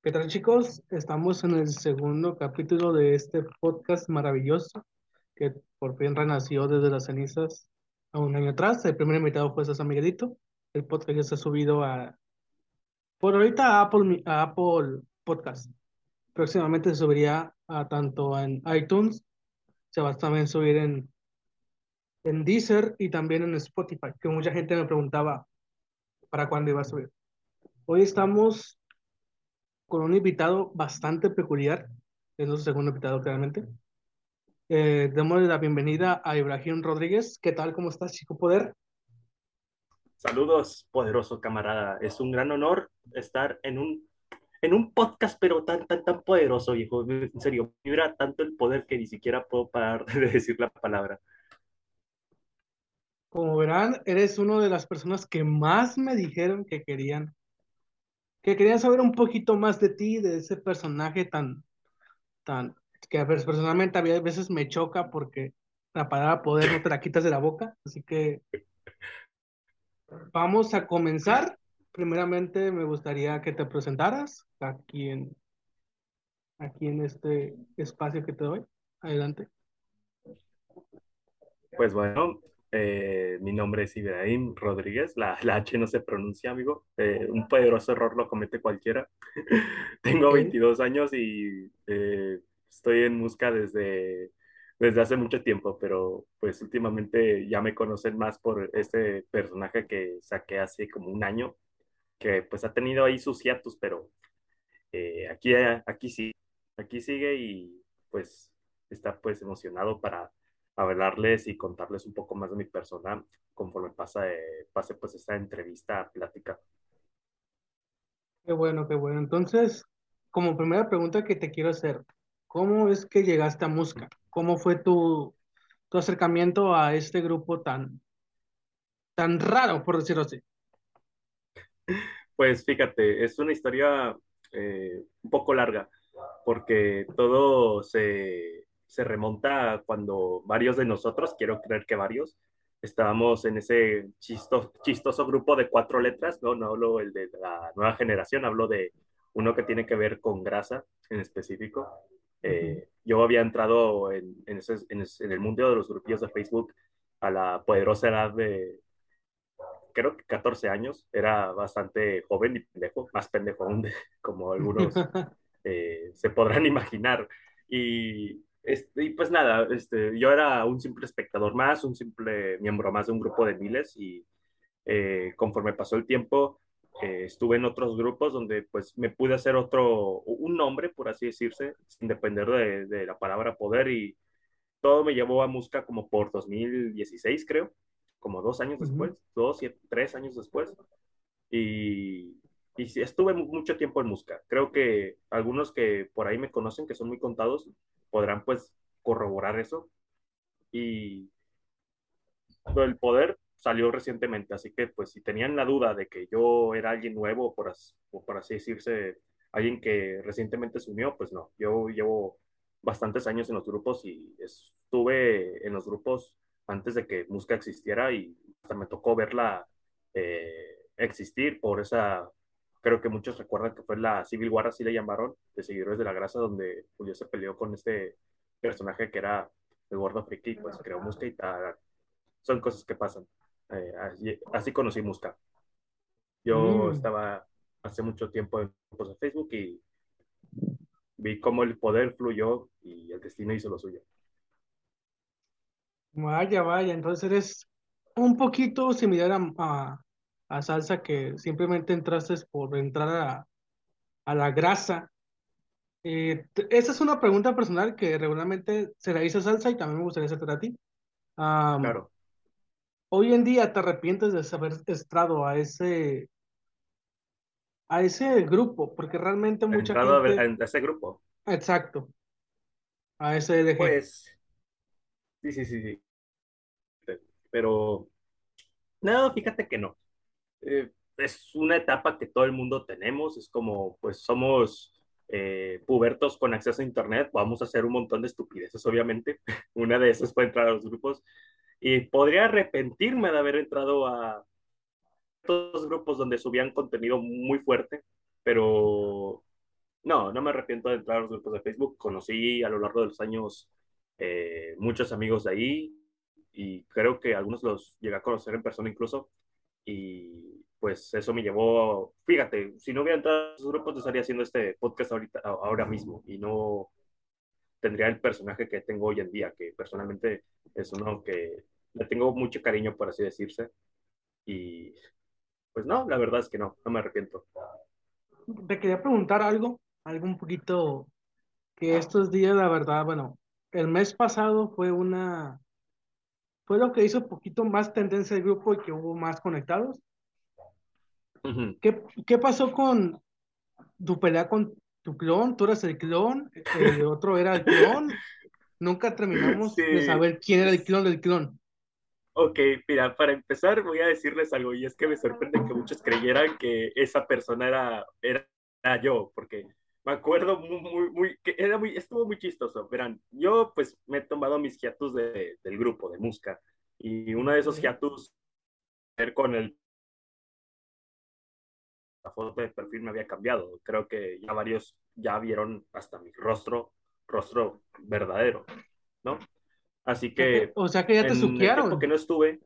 ¿Qué tal chicos? Estamos en el segundo capítulo de este podcast maravilloso que por fin renació desde las cenizas a un año atrás. El primer invitado fue César Miguelito. El podcast ya se ha subido a, por ahorita a Apple, a Apple Podcast. Próximamente se subiría a tanto en iTunes, se va a también subir en, en Deezer y también en Spotify, que mucha gente me preguntaba para cuándo iba a subir. Hoy estamos con un invitado bastante peculiar, es nuestro segundo invitado claramente. Eh, démosle la bienvenida a Ibrahim Rodríguez. ¿Qué tal? ¿Cómo estás, chico poder? Saludos, poderoso camarada. Es un gran honor estar en un, en un podcast, pero tan, tan, tan poderoso, viejo. En serio, vibra tanto el poder que ni siquiera puedo parar de decir la palabra. Como verán, eres una de las personas que más me dijeron que querían que quería saber un poquito más de ti, de ese personaje tan, tan, que personalmente a veces me choca porque la palabra poder no te la quitas de la boca, así que vamos a comenzar. Primeramente me gustaría que te presentaras aquí en, aquí en este espacio que te doy. Adelante. Pues bueno, eh, mi nombre es Ibrahim Rodríguez. La, la, H no se pronuncia, amigo. Eh, un poderoso error lo comete cualquiera. Tengo 22 años y eh, estoy en música desde, desde hace mucho tiempo, pero pues últimamente ya me conocen más por este personaje que saqué hace como un año, que pues ha tenido ahí sus hiatus, pero aquí, aquí sí, aquí sigue y pues está pues emocionado para hablarles y contarles un poco más de mi persona conforme pasa, eh, pase pues esta entrevista, plática. Qué bueno, qué bueno. Entonces, como primera pregunta que te quiero hacer, ¿cómo es que llegaste a Musca? ¿Cómo fue tu, tu acercamiento a este grupo tan, tan raro, por decirlo así? Pues fíjate, es una historia eh, un poco larga, porque todo se, se remonta cuando varios de nosotros, quiero creer que varios, estábamos en ese chistoso, chistoso grupo de cuatro letras, no, no hablo el de la nueva generación, hablo de uno que tiene que ver con grasa en específico. Eh, yo había entrado en, en, ese, en, en, el mundo de los grupillos de Facebook a la poderosa edad de, creo que 14 años, era bastante joven y pendejo, más pendejo aún, de, como algunos eh, se podrán imaginar. Y este, y pues nada, este, yo era un simple espectador más, un simple miembro más de un grupo de miles y eh, conforme pasó el tiempo eh, estuve en otros grupos donde pues me pude hacer otro, un nombre, por así decirse, sin depender de, de la palabra poder y todo me llevó a música como por 2016 creo, como dos años después, dos, y tres años después. Y, y estuve mucho tiempo en música. Creo que algunos que por ahí me conocen, que son muy contados, podrán pues corroborar eso. Y el poder salió recientemente, así que pues si tenían la duda de que yo era alguien nuevo, por así, decirse, alguien que recientemente se unió, pues no, yo llevo bastantes años en los grupos y estuve en los grupos antes de que música existiera y hasta me tocó verla eh, existir por esa, creo que muchos recuerdan que fue la Civil War, así le llamaron, de Seguidores de la Grasa, donde Julio se peleó con este personaje que era el gordo friki, pues creó Musca y tal. Son cosas que pasan. Eh, así, así, conocí Musca. Yo mm. estaba hace mucho tiempo en de Facebook y vi cómo el poder fluyó y el destino hizo lo suyo. Vaya, vaya, entonces eres un poquito similar a, a salsa que simplemente entraste por entrar a, a la grasa. Eh, esa es una pregunta personal que regularmente se la hizo salsa y también me gustaría hacerte a ti. claro. Hoy en día te arrepientes de haber entrado a ese a ese grupo, porque realmente mucha gente... a, ese grupo. Exacto. A ese LG. Pues, sí, sí, sí, sí. Pero, no, fíjate que no. Eh, es una etapa que todo el mundo tenemos, es como, pues somos eh, pubertos con acceso a Internet, vamos a hacer un montón de estupideces, obviamente. Una de esas fue entrar a los grupos. Y podría arrepentirme de haber entrado a estos grupos donde subían contenido muy fuerte, pero no, no me arrepiento de entrar a los grupos de Facebook. Conocí a lo largo de los años eh, muchos amigos de ahí y creo que algunos los llegué a conocer en persona incluso. Y pues eso me llevó, fíjate, si no hubiera entrado a esos grupos, estaría haciendo este podcast ahorita, ahora mismo y no tendría el personaje que tengo hoy en día, que personalmente es uno que le tengo mucho cariño, por así decirse. Y pues no, la verdad es que no, no me arrepiento. Te quería preguntar algo, algo un poquito que estos días, la verdad, bueno, el mes pasado fue una, fue lo que hizo un poquito más tendencia del grupo y que hubo más conectados. ¿Qué, ¿Qué pasó con tu pelea con tu clon? ¿Tú eras el clon? ¿El otro era el clon? Nunca terminamos de saber quién era el clon del clon. Ok, mira, para empezar voy a decirles algo y es que me sorprende que muchos creyeran que esa persona era, era, yo, porque me acuerdo muy, muy, muy, que era muy, estuvo muy chistoso. Verán, yo pues me he tomado mis hiatus de, del grupo de Musca y uno de esos hiatus con el la foto de perfil me había cambiado. Creo que ya varios ya vieron hasta mi rostro, rostro verdadero, ¿no? Así que. O sea que ya te suquearon. Porque no estuve.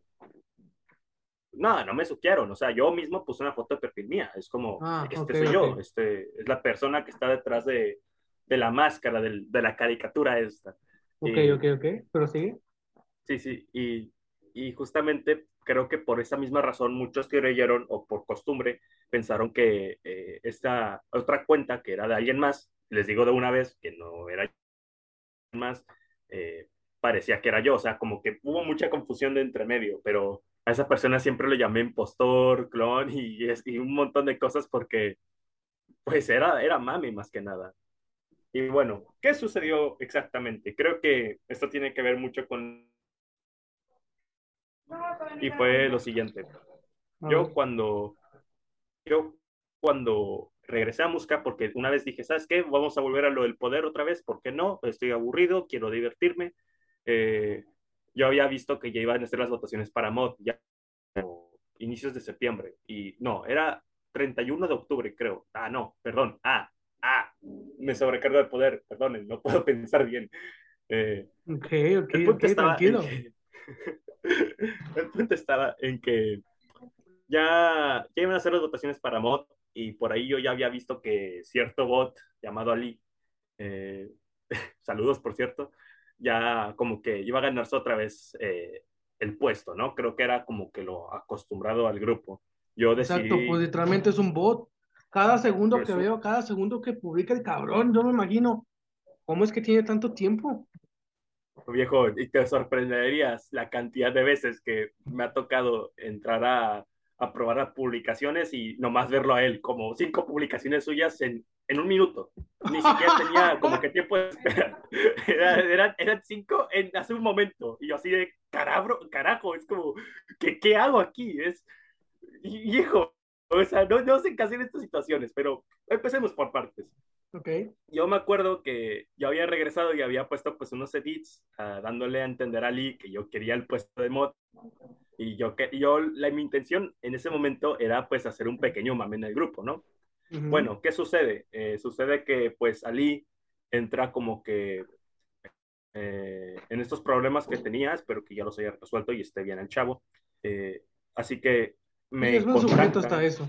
No, no me suquearon. O sea, yo mismo puse una foto de perfil mía. Es como, ah, este soy yo. Este es la persona que está detrás de, de la máscara, de, de la caricatura esta. Ok, ok, ok. Pero sigue. Sí, sí. Y, y justamente creo que por esa misma razón muchos creyeron, o por costumbre, pensaron que eh, esta otra cuenta, que era de alguien más, les digo de una vez que no era más, eh, parecía que era yo, o sea, como que hubo mucha confusión de entre medio, pero a esa persona siempre le llamé impostor, clon y, y un montón de cosas porque pues era, era mami más que nada. Y bueno, ¿qué sucedió exactamente? Creo que esto tiene que ver mucho con... Y fue lo siguiente. Yo cuando... Yo cuando regresé a Musca, porque una vez dije, ¿sabes qué? Vamos a volver a lo del poder otra vez, ¿por qué no? Estoy aburrido, quiero divertirme eh, yo había visto que ya iban a ser las votaciones para mod, ya inicios de septiembre, y no, era 31 de octubre, creo. Ah, no, perdón, ah, ah, me sobrecargo de poder, perdonen, no puedo pensar bien. Eh, ok, ok, el punto tranquilo. el punto estaba en que ya, ya iban a hacer las votaciones para mod, y por ahí yo ya había visto que cierto bot llamado Ali, eh, saludos por cierto, ya como que iba a ganarse otra vez eh, el puesto, ¿no? Creo que era como que lo acostumbrado al grupo. Yo decidí... Exacto, pues literalmente es un bot. Cada segundo que veo, cada segundo que publica el cabrón, yo me imagino, ¿cómo es que tiene tanto tiempo? Viejo, y te sorprenderías la cantidad de veces que me ha tocado entrar a, a probar publicaciones y nomás verlo a él, como cinco publicaciones suyas en en un minuto. Ni siquiera tenía como que tiempo de espera. eran, eran cinco en, hace un momento. Y yo así de, carabro, carajo, es como, ¿qué, qué hago aquí? Es, viejo, o sea, no, no sé qué hacer en estas situaciones, pero empecemos por partes. Okay. Yo me acuerdo que yo había regresado y había puesto pues unos edits uh, dándole a entender a Lee que yo quería el puesto de mod y yo que yo la mi intención en ese momento era pues hacer un pequeño mame en el grupo, ¿no? Bueno, ¿qué sucede? Eh, sucede que pues Ali entra como que eh, en estos problemas que tenía, espero que ya los haya resuelto y esté bien el chavo. Eh, así que me... Sí, es buen sujeto hasta eso.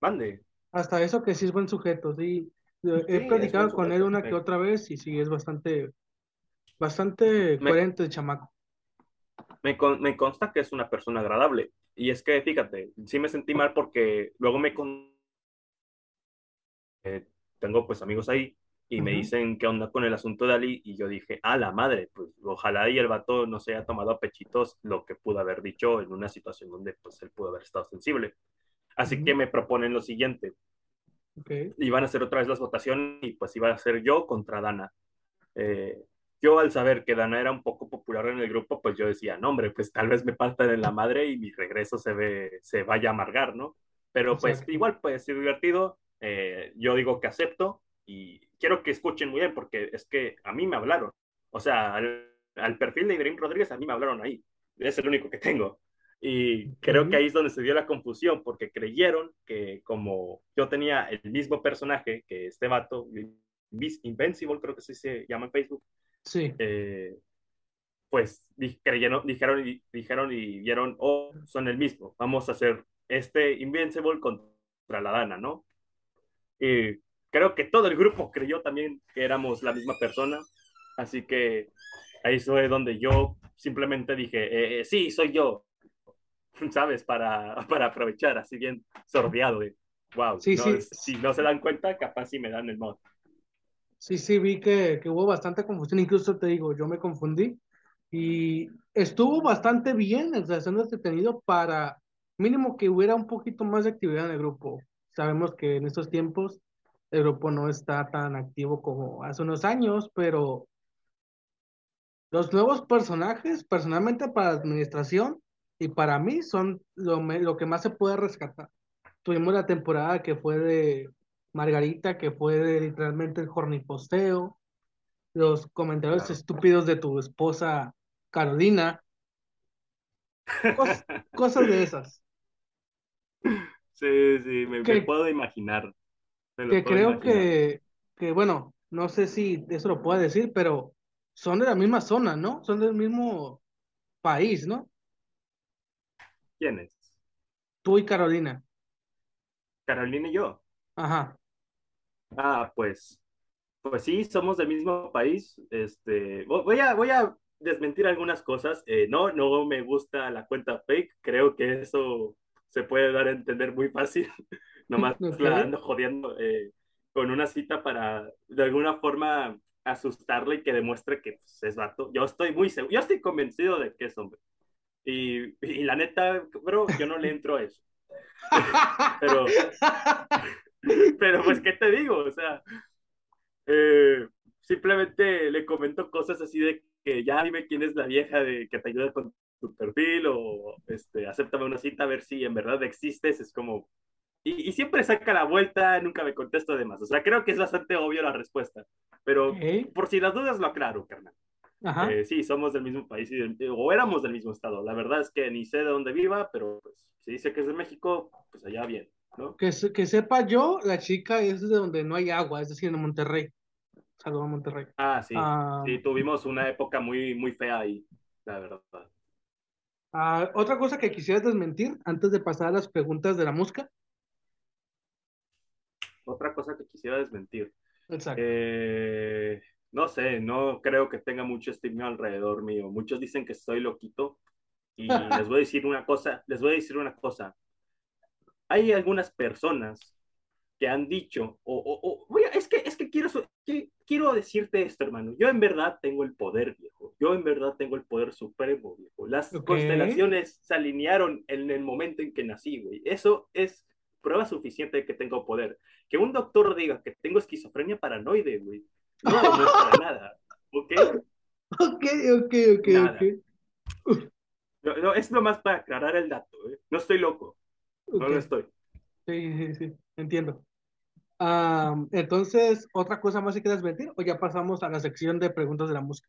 Mande. Hasta eso que sí es buen sujeto, sí. He platicado con él una que otra vez y sí, es bastante, bastante coherente el chamaco. Me, me, consta que es una persona agradable. Y es que, fíjate, sí me sentí mal porque luego me, con, eh, tengo pues amigos ahí y me dicen qué onda con el asunto de Ali y yo dije, a la madre, pues ojalá y el vato no se haya tomado a pechitos lo que pudo haber dicho en una situación donde pues él pudo haber estado sensible. Así que me proponen lo siguiente. Okay. Iban a hacer otra vez las votaciones y pues iba a ser yo contra Dana. Eh, yo al saber que Dana era un poco popular en el grupo, pues yo decía, no hombre, pues tal vez me partan en la madre y mi regreso se, ve, se vaya a amargar, ¿no? Pero pues igual puede ser divertido eh, yo digo que acepto y quiero que escuchen muy bien porque es que a mí me hablaron. O sea, al, perfil de Ibrahim Rodríguez a mí me hablaron ahí. Es el único que tengo. Y creo que ahí es donde se dio la confusión, porque creyeron que como yo tenía el mismo personaje que este vato, Invincible creo que se llama en Facebook, sí. Eh, pues creyeron, dijeron, y, dijeron y vieron, oh, son el mismo, vamos a hacer este Invincible contra la Dana, ¿no? Y creo que todo el grupo creyó también que éramos la misma persona, así que ahí fue donde yo simplemente dije, eh, eh, sí, soy yo, ¿sabes? Para, para aprovechar, así bien sordeado de, wow, sí, sí. si no se dan cuenta, capaz si me dan el mod. Sí, sí, vi que, que, hubo bastante confusión, incluso te digo, yo me confundí y estuvo bastante bien el haciendo entretenido para mínimo que hubiera un poquito más de actividad en el grupo. Sabemos que en estos tiempos el grupo no está tan activo como hace unos años, pero los nuevos personajes, personalmente para la administración y para mí, son lo, lo que más se puede rescatar. Tuvimos la temporada que fue de Margarita, que fue de literalmente el jorniposteo, los comentarios estúpidos de tu esposa Carolina, cosas de esas. Sí, sí, me, puedo imaginar. que creo que, que, bueno, no sé si eso lo puedo decir, pero son de la misma zona, ¿no? Son del mismo país, ¿no? ¿Quiénes? Tú y Carolina. Carolina y yo. Ajá. Ah, pues, pues sí, somos del mismo país. Este, voy a, voy a desmentir algunas cosas. Eh, no, no me gusta la cuenta fake. Creo que eso se puede dar a entender muy fácil. Nomás la ando jodiendo eh, con una cita para de alguna forma asustarle y que demuestre que pues, es vato. Yo estoy muy seguro, yo estoy convencido de que es hombre. Y, y la neta, bro, yo no le entro a eso. pero, pero pues, ¿qué te digo? O sea, eh, simplemente le comento cosas así de que ya dime quién es la vieja de que te ayuda con tu perfil o este, acéptame una cita a ver si en verdad existes, es como... Y, siempre saca la vuelta, nunca me contesto de más. O sea, creo que es bastante obvio la respuesta. Pero por si las dudas lo aclaro, carnal. Eh, sí, somos del mismo país o éramos del mismo estado. La verdad es que ni sé de dónde viva, pero pues, si dice que es de México, pues allá bien, ¿no? Que, que sepa yo, la chica es de donde no hay agua, es decir, en Monterrey. Saludos a Monterrey. Ah, sí. Ah, sí, tuvimos una época muy, muy fea ahí, la verdad. Ah, otra cosa que quisieras desmentir antes de pasar a las preguntas de la música. Otra cosa que quisiera desmentir. Exacto. Eh, no sé, no creo que tenga mucho estigma alrededor mío. Muchos dicen que estoy loquito. Y les voy a decir una cosa, les voy a decir una cosa. Hay algunas personas que han dicho, o, o, es que, es que quiero, quiero decirte esto, hermano. Yo en verdad tengo el poder, viejo. Yo en verdad tengo el poder supremo, viejo. Las constelaciones se alinearon en el momento en que nací, güey. Eso es prueba suficiente de que tengo poder. Que un doctor diga que tengo esquizofrenia paranoide, güey. No demuestra nada. ¿Ok? Ok, ok, ok, ok. No, no, es nomás para aclarar el dato, ¿eh? No estoy loco. No lo estoy. Sí, sí, sí, entiendo entonces, ¿otra cosa más si quieres mentir o ya pasamos a la sección de preguntas de la música?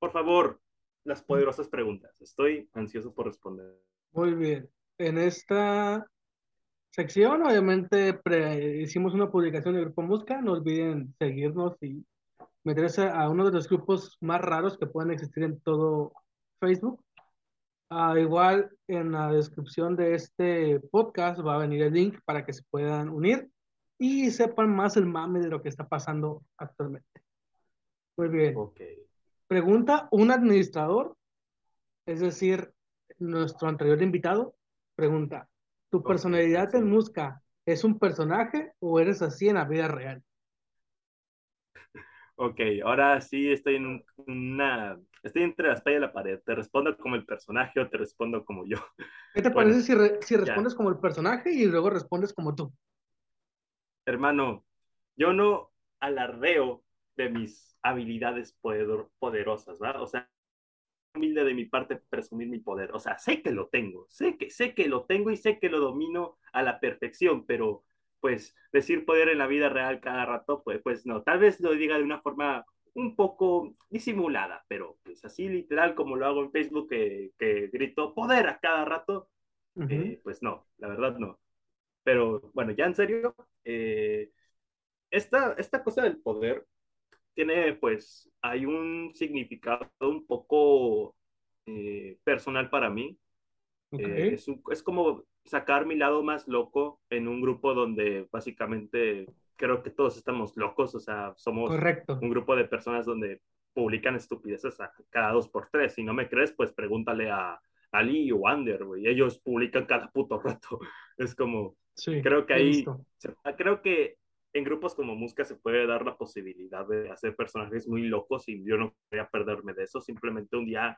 Por favor, las poderosas preguntas. Estoy ansioso por responder. Muy bien. En esta sección, obviamente, hicimos una publicación del Grupo Música. No olviden seguirnos y meterse a uno de los grupos más raros que pueden existir en todo Facebook. Uh, igual en la descripción de este podcast va a venir el link para que se puedan unir y sepan más el mame de lo que está pasando actualmente. Muy bien. Pregunta un administrador, es decir, nuestro anterior invitado, pregunta, ¿tu personalidad en Musca es un personaje o eres así en la vida real? Ok, ahora sí estoy en una... Estoy entre la espalda y la pared. ¿Te respondo como el personaje o te respondo como yo? ¿Qué te parece si, si respondes como el personaje y luego respondes como tú? Hermano, yo no alardeo de mis habilidades poderosas, ¿verdad? O sea, humilde de mi parte presumir mi poder. O sea, sé que lo tengo, sé que, sé que lo tengo y sé que lo domino a la perfección, pero pues decir poder en la vida real cada rato, pues, pues no. Tal vez lo diga de una forma un poco disimulada, pero pues así literal como lo hago en Facebook, que, que grito poder a cada rato, eh, pues no, la verdad no. Pero bueno, ya en serio, eh, esta, esta cosa del poder tiene, pues, hay un significado un poco eh, personal para mí. es, es como sacar mi lado más loco en un grupo donde básicamente creo que todos estamos locos, o sea, somos un grupo de personas donde publican estupideces a cada dos por tres. Si no me crees, pues pregúntale a Ali o Ander, güey. Ellos publican cada puto rato. Es como, creo que ahí, creo que en grupos como Musca se puede dar la posibilidad de hacer personajes muy locos y yo no quería perderme de eso. Simplemente un día,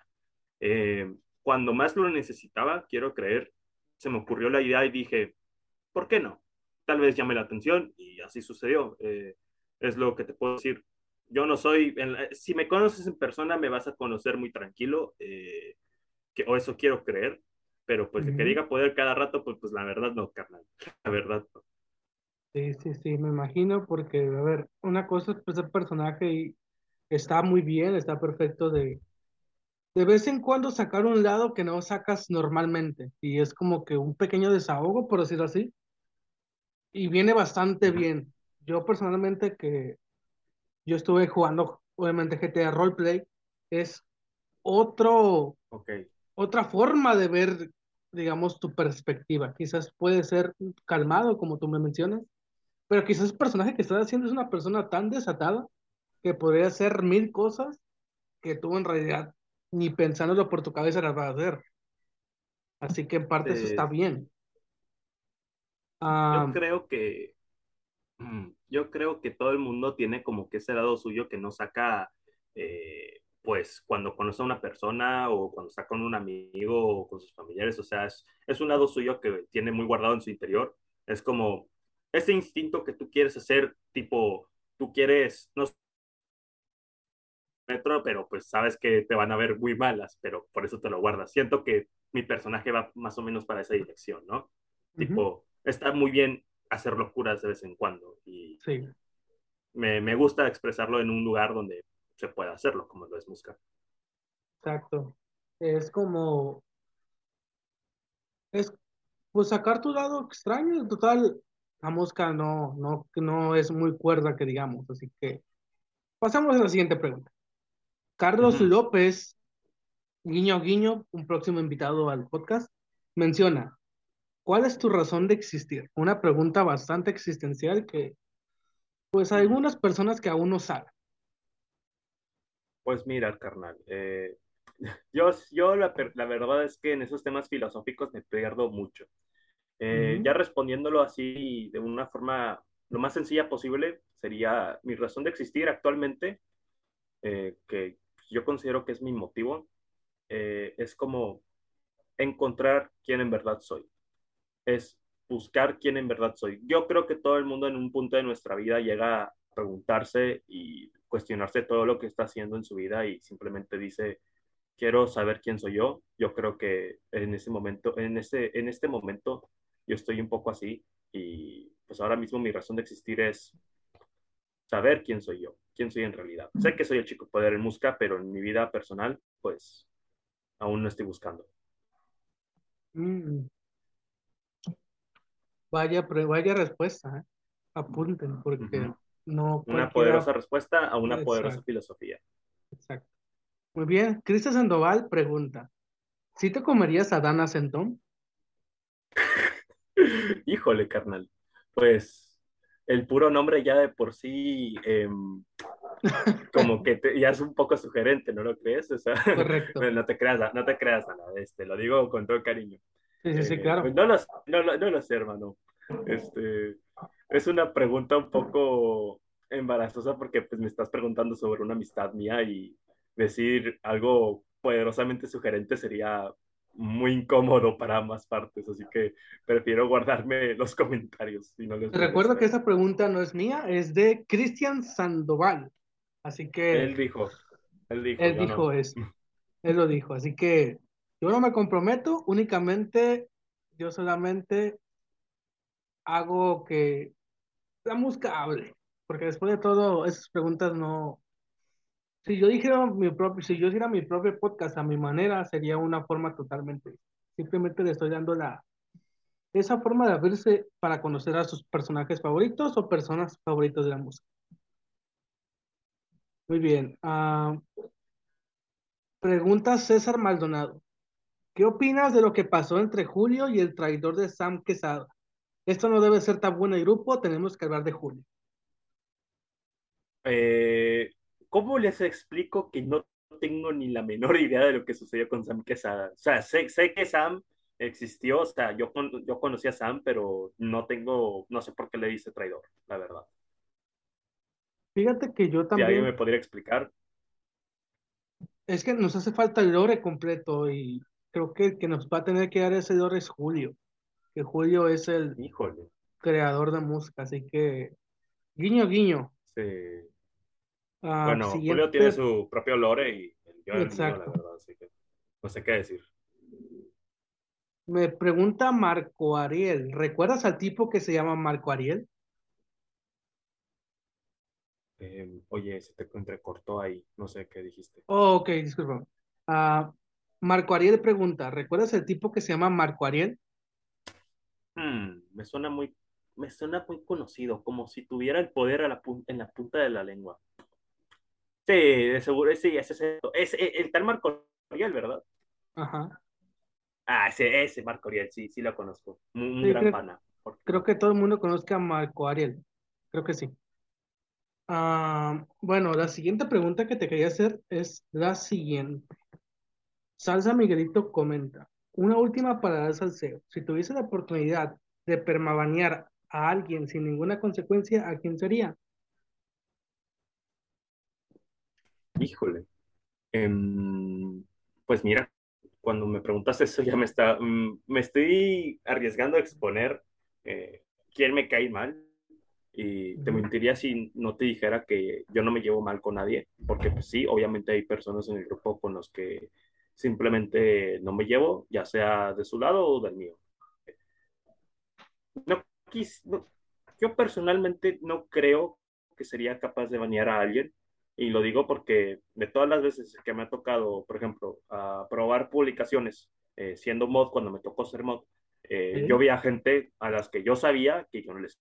eh, cuando más lo necesitaba, quiero creer, se me ocurrió la idea y dije, ¿por qué no? Tal vez llame la atención y así sucedió. Eh, es lo que te puedo decir. Yo no soy, si me conoces en persona me vas a conocer muy tranquilo, eh, que, o eso quiero creer, pero pues que diga poder cada rato, pues, pues la verdad no, carnal, la verdad no. Sí, sí, sí, me imagino, porque, a ver, una cosa es pues, el personaje y está muy bien, está perfecto de, de vez en cuando sacar un lado que no sacas normalmente y es como que un pequeño desahogo, por decirlo así, y viene bastante bien. Yo personalmente que yo estuve jugando, obviamente GTA Roleplay, es otro, otra forma de ver, digamos, tu perspectiva. Quizás puede ser calmado, como tú me mencionas, pero quizás el personaje que estás haciendo es una persona tan desatada que podría hacer mil cosas que tú en realidad ni pensándolo por tu cabeza las vas a hacer. Así que en parte eso está bien. yo creo que mm, yo creo que todo el mundo tiene como que ese lado suyo que no saca eh, pues cuando conoce a una persona o cuando está con un amigo o con sus familiares, o sea, es, es un lado suyo que tiene muy guardado en su interior. Es como ese instinto que tú quieres hacer, tipo, tú quieres, no metro, pero pues sabes que te van a ver muy malas, pero por eso te lo guardas. Siento que mi personaje va más o menos para esa dirección, ¿no? Tipo, está muy bien hacer locuras de vez en cuando y sí. me, me, gusta expresarlo en un lugar donde se pueda hacerlo, como lo es Musca. Exacto. Es como, es pues sacar tu lado extraño, en total, la mosca no, no, no es muy cuerda que digamos, así que pasamos a la siguiente pregunta. Carlos López, guiño guiño, un próximo invitado al podcast, menciona, ¿cuál es tu razón de existir? Una pregunta bastante existencial que, pues, hay algunas personas que aún no saben. Pues mira, carnal, eh, yo, yo la, verdad es que en esos temas filosóficos me pierdo mucho. Eh, ya respondiéndolo así de una forma lo más sencilla posible, sería mi razón de existir actualmente, eh, que yo considero que es mi motivo, eh, es como encontrar quién en verdad soy. Es buscar quién en verdad soy. Yo creo que todo el mundo en un punto de nuestra vida llega a preguntarse y cuestionarse todo lo que está haciendo en su vida y simplemente dice, quiero saber quién soy yo. Yo creo que en ese momento, en, ese, en este momento, yo estoy un poco así y pues ahora mismo mi razón de existir es saber quién soy yo quién soy en realidad. Sé que soy el chico poder en música, pero en mi vida personal, pues aún no estoy buscando. Mm. Vaya, vaya respuesta, ¿eh? apunten, porque no. Una poderosa respuesta a una poderosa filosofía. Exacto. Muy bien, Cristian Sandoval pregunta: ¿Si te comerías a Dana Centón? Híjole, carnal. Pues el puro nombre ya de por sí, em, como que ya es un poco sugerente, ¿no lo crees? O sea, Correcto. no te creas, no te creas, Ana, este, lo digo con todo cariño. Sí, sí, sí, eh, claro. Pues no, lo, no, no lo sé, hermano. Este, es una pregunta un poco embarazosa porque pues me estás preguntando sobre una amistad mía y decir algo poderosamente sugerente sería muy incómodo para ambas partes, así que prefiero guardarme los comentarios. Si no les Recuerdo que esa pregunta no es mía, es de Cristian Sandoval, así que... Él dijo, él dijo. Él dijo eso, él lo dijo, así que yo no me comprometo, únicamente yo solamente hago que la música hable, porque después de todo esas preguntas no, Si yo dijera mi propio, si yo hiciera mi propio podcast a mi manera, sería una forma totalmente. Simplemente le estoy dando la esa forma de abrirse para conocer a sus personajes favoritos o personas favoritos de la música. Muy bien. ah, pregunta César Maldonado. ¿Qué opinas de lo que pasó entre Julio y el traidor de Sam Quesada? Esto no debe ser tabú en el grupo, tenemos que hablar de Julio. Eh, ¿cómo les explico que no tengo ni la menor idea de lo que sucedió con Sam Quesada? O sea, sé, sé que Sam existió, o sea, yo, con- yo conocí a Sam, pero no tengo, no sé por qué le dice traidor, la verdad. Fíjate que yo Si alguien me también, podría explicar, es que nos hace falta el lore completo y creo que el que nos va a tener que dar ese lore es Julio, que Julio es el híjole, creador de música, así que guiño, guiño. sí. Ah, Bueno, Julio tiene su propio lore y yo el mío, la exacto. verdad, así que no sé qué decir. Me pregunta Marco Ariel, ¿recuerdas al tipo que se llama Marco Ariel? Eh, oye, se te entrecortó ahí, no sé qué dijiste. Oh, ok, disculpa. Ah, Marco Ariel pregunta, ¿recuerdas el tipo que se llama Marco Ariel? Hmm, me suena muy, me suena muy conocido, como si tuviera el poder a la pun- en la punta de la lengua. Sí, de seguro, sí, ese es el, es el, tal Marco Ariel, ¿verdad? Ajá. Ah, ese, ese Marco Ariel, sí, sí lo conozco. Un, Sí, gran creo, pana. ¿por qué creo que todo el mundo conozca a Marco Ariel. Creo que sí. Ah, bueno, la siguiente pregunta que te quería hacer es la siguiente. Salsa Miguelito comenta, una última para el salseo. Si tuviese la oportunidad de permabanear a alguien sin ninguna consecuencia, ¿a quién sería? Híjole. Em, pues mira, cuando me preguntas eso ya me está, mm, me estoy arriesgando a exponer eh, quién me cae mal y te mentiría si no te dijera que yo no me llevo mal con nadie, porque pues sí, obviamente hay personas en el grupo con los que simplemente no me llevo, ya sea de su lado o del mío. No, quis- no- yo personalmente no creo que sería capaz de banear a alguien. Y lo digo porque de todas las veces que me ha tocado, por ejemplo, a probar publicaciones, eh, siendo mod, cuando me tocó ser mod, eh, yo ¿Sí? veía gente a las que yo sabía que yo no les...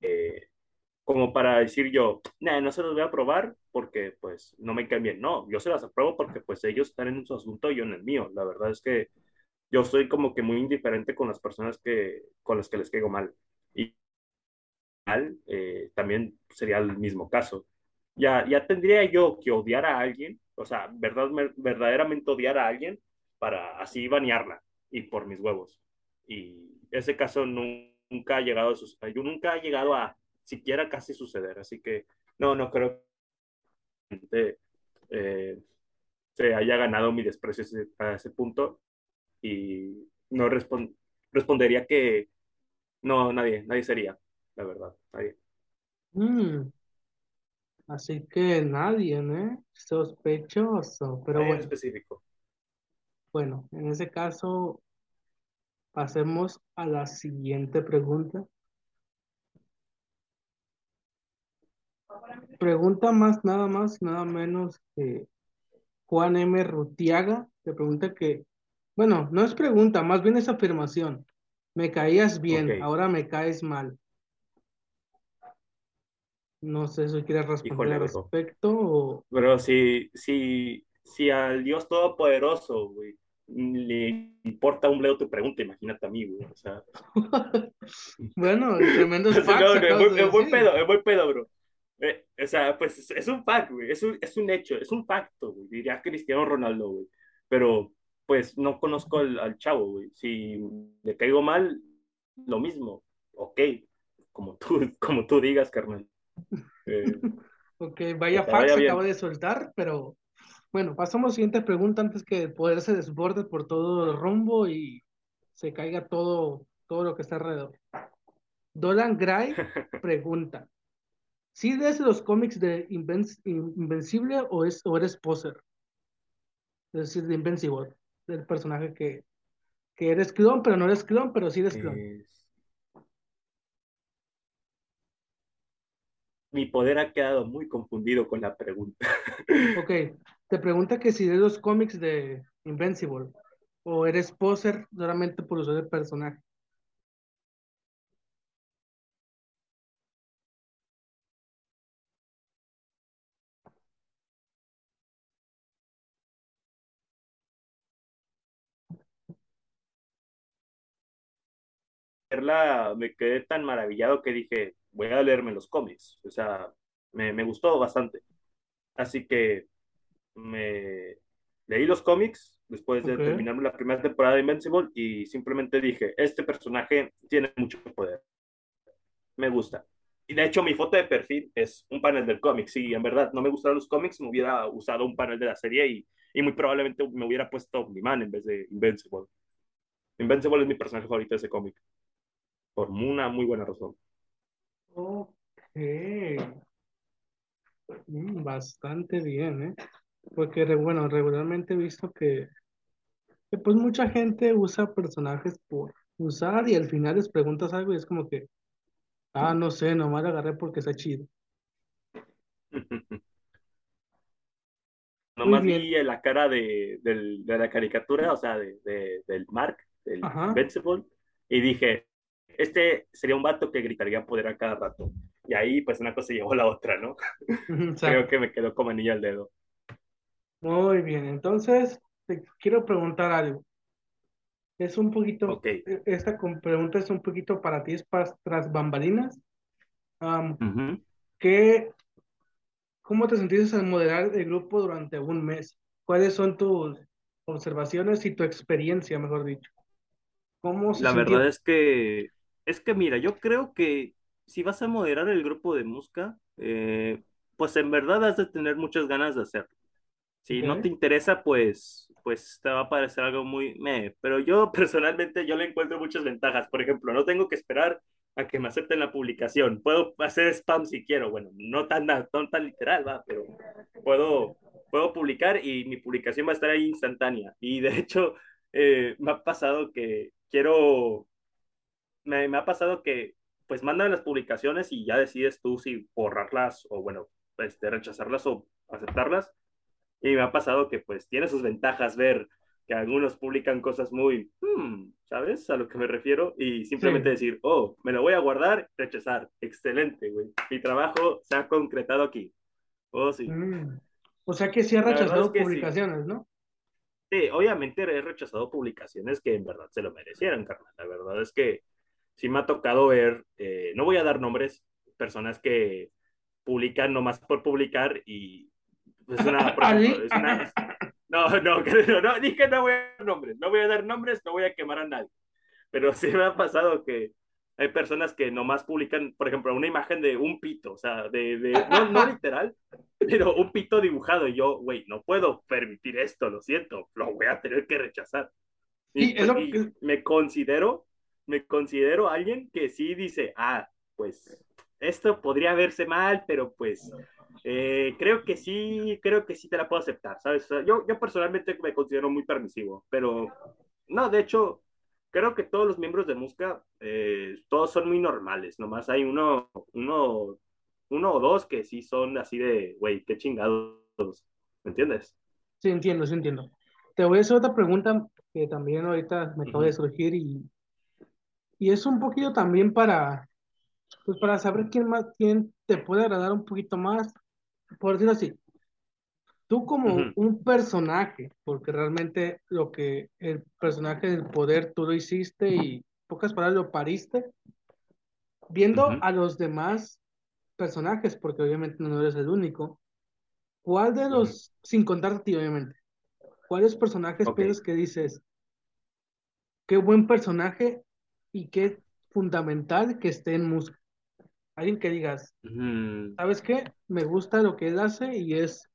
eh, como para decir yo, nah, no se los voy a probar porque pues no me caen bien. No, yo se las apruebo porque pues ellos están en su asunto y yo en el mío. La verdad es que yo soy como que muy indiferente con las personas que, con las que les caigo mal. Y eh, también sería el mismo caso. Ya, ya tendría yo que odiar a alguien, o sea, verdad, verdaderamente odiar a alguien para así banearla y por mis huevos. Y ese caso nu- nunca ha llegado a sus, yo nunca ha llegado a siquiera casi suceder, así que no, no creo que eh, se haya ganado mi desprecio a ese, punto y no respon- respondería que no, nadie, nadie sería, la verdad, nadie. Mm, así que nadie, ¿eh? Sospechoso, pero Nadie en bueno, específico. bueno, en ese caso pasemos a la siguiente pregunta. Pregunta más, nada más, nada menos que Juan M. Rutiaga, te pregunta que, bueno, no es pregunta, más bien es afirmación. Me caías bien, ahora me caes mal. No sé si quieres responder híjole, al respecto o... Pero si, si, si al Dios Todopoderoso, güey, le importa un bledo tu pregunta, imagínate a mí, güey. O sea, Bueno, no, es muy, pedo, es muy pedo, bro. Eh, o sea, pues es, es un fact, güey. Es un, es un hecho, es un facto, güey. Diría Cristiano Ronaldo, güey. Pero, pues, no conozco al, al chavo, güey. Si le caigo mal, lo mismo. Ok, como tú, como tú digas, carnal. Eh, Ok, vaya vaya acaba de soltar, pero bueno, pasamos a la siguiente pregunta antes que el poder se desborde por todo el rumbo y se caiga todo, todo lo que está alrededor. Dolan Gray pregunta, ¿si lees los cómics de Inven- Invencible o, es, o eres poser? Es decir, de Invincible, del personaje que, que eres clon, pero no eres clon, pero sí eres clon. Mi poder ha quedado muy confundido con la pregunta. Ok, te pregunta que si de los cómics de Invincible o eres poser solamente por usar el personaje. Me quedé tan maravillado que dije, voy a leerme los cómics. O sea, me, me gustó bastante. Así que me leí los cómics después de Ok. terminar la primera temporada de Invincible y simplemente dije, este personaje tiene mucho poder. Me gusta. Y de hecho mi foto de perfil es un panel del cómic. Si en verdad no me gustaron los cómics, me hubiera usado un panel de la serie y, y muy probablemente me hubiera puesto Omni-Man en vez de Invincible. Invincible es mi personaje favorito de ese cómic. Por una muy buena razón. Ok. Mm, bastante bien, ¿eh? Porque, bueno, regularmente he visto que, que, pues mucha gente usa personajes por usar y al final les preguntas algo y es como que, ah, no sé, nomás lo agarré porque está chido. Nomás vi la cara de, del- de la caricatura, o sea, de, de- del Mark, del. Invincible, y dije, este sería un vato que gritaría poder a cada rato. Y ahí, pues, una cosa llevó a la otra, ¿no? Creo que me quedó como anillo al dedo. Muy bien. Entonces, te quiero preguntar algo. Es un poquito, Ok. e- esta pregunta es un poquito para ti, es para tras bambalinas. Am, Ujú. ¿qué, cómo te sentiste al moderar el grupo durante un mes? ¿Cuáles son tus observaciones y tu experiencia, mejor dicho? ¿Cómo se La verdad es que, es que mira, yo creo que si vas a moderar el grupo de música, eh, pues en verdad has de tener muchas ganas de hacerlo. Si no te interesa, pues, pues te va a parecer algo muy meh. Pero yo personalmente yo le encuentro muchas ventajas. Por ejemplo, no tengo que esperar a que me acepten la publicación. Puedo hacer spam si quiero. Bueno, no tan, no tan literal, va, pero puedo, puedo publicar y mi publicación va a estar ahí instantánea. Y de hecho, eh, me ha pasado que quiero, me, me ha pasado que pues mandan las publicaciones y ya decides tú si borrarlas o bueno, este, rechazarlas o aceptarlas y me ha pasado que pues tiene sus ventajas ver que algunos publican cosas muy, hmm, ¿sabes? A lo que me refiero. Y simplemente Sí. decir, oh, me lo voy a guardar, rechazar. Excelente, güey. Mi trabajo se ha concretado aquí. Oh, sí. Mm. O sea que sí ha es rechazado sí. publicaciones, ¿no? Sí, obviamente he rechazado publicaciones que en verdad se lo merecieran, carnal. La verdad es que sí me ha tocado ver, eh, no voy a dar nombres, personas que publican nomás por publicar y es una, es es, no, no, no, no, dije no voy a dar nombres, no voy a dar nombres, no voy a quemar a nadie, pero sí me ha pasado que hay personas que nomás publican, por ejemplo, una imagen de un pito, o sea, de, de no, no literal, pero un pito dibujado, y yo, güey, no puedo permitir esto, lo siento, lo voy a tener que rechazar. Y, Sí, es pues, lo y que... me considero, me considero alguien que sí dice, ah, pues esto podría verse mal, pero pues eh, creo que sí, creo que sí te la puedo aceptar, ¿sabes? O sea, yo, yo personalmente me considero muy permisivo, pero no, de hecho, creo que todos los miembros de Musca, eh, todos son muy normales, nomás hay uno, uno, uno o dos que sí son así de, güey, qué chingados, ¿me entiendes? Sí, entiendo, sí entiendo. Te voy a hacer otra pregunta que también ahorita me Uh acaba de -huh. surgir y, y es un poquito también para, pues para saber quién más, quién te puede agradar un poquito más, por decirlo así. Tú Uh como -huh. un personaje, porque realmente lo que el personaje del poder tú lo hiciste y pocas palabras lo pariste, Uh viendo -huh. a los demás personajes, porque obviamente no eres el único, ¿cuál de Uh -huh. los, sin contarte a ti obviamente, cuáles personajes Ok. piensas que dices, qué buen personaje y qué fundamental que esté en música? Alguien que digas. ¿sabes qué? Me gusta lo que él hace y es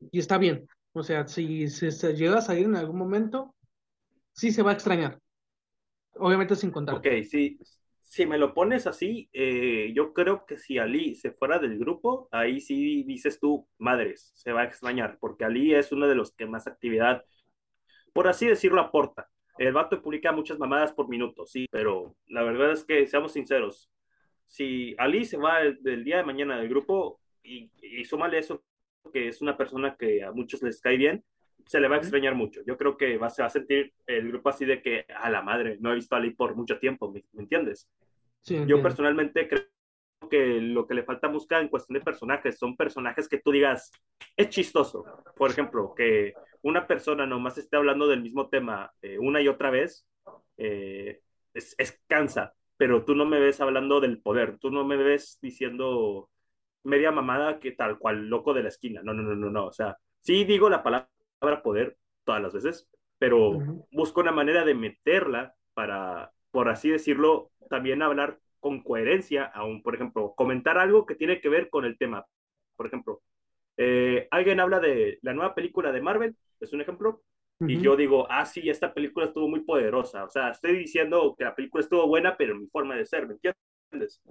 y está bien. O sea, si, si se llega a salir en algún momento, sí se va a extrañar. Obviamente sin Ok, contarte. sí, si me lo pones así, eh, yo creo que si Ali se fuera del grupo, ahí sí dices tú, madres, se va a extrañar, porque Ali es uno de los que más actividad, por así decirlo, aporta. El vato publica muchas mamadas por minuto, sí, pero la verdad es que, seamos sinceros, si Ali se va el, del día de mañana del grupo y, y súmale eso, que es una persona que a muchos les cae bien, se le va a extrañar mucho. Yo creo que va, se va a sentir el grupo así de que, a la madre, no he visto a Ali por mucho tiempo, ¿me, me entiendes? Sí, Yo entiendo. personalmente creo que lo que le falta a Musca en cuestión de personajes son personajes que tú digas, es chistoso. Por ejemplo, que una persona nomás esté hablando del mismo tema eh, una y otra vez, eh, es, es cansa, pero tú no me ves hablando del poder, tú no me ves diciendo media mamada que tal cual loco de la esquina. No, no, no, no, no. O sea, sí digo la palabra poder todas las veces, pero Ujú. busco una manera de meterla para, por así decirlo, también hablar con coherencia, aún, por ejemplo, comentar algo que tiene que ver con el tema. Por ejemplo, eh, alguien habla de la nueva película de Marvel, es un ejemplo, y yo digo, ah, sí, esta película estuvo muy poderosa. O sea, estoy diciendo que la película estuvo buena, pero mi forma de ser, ¿me entiendes?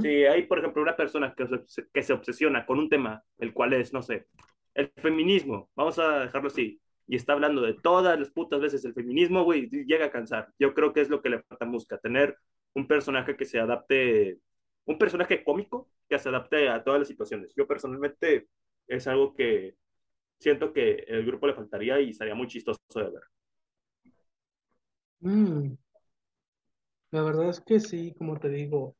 Si hay, por ejemplo, una persona que se, que se obsesiona con un tema, el cual es, no sé, el feminismo, vamos a dejarlo así, y está hablando de todas las putas veces el feminismo, güey, llega a cansar. Yo creo que es lo que le falta a Musca, tener un personaje que se adapte, un personaje cómico que se adapte a todas las situaciones. Yo personalmente es algo que siento que el grupo le faltaría y sería muy chistoso de ver. Mm, La verdad es que sí, como te digo,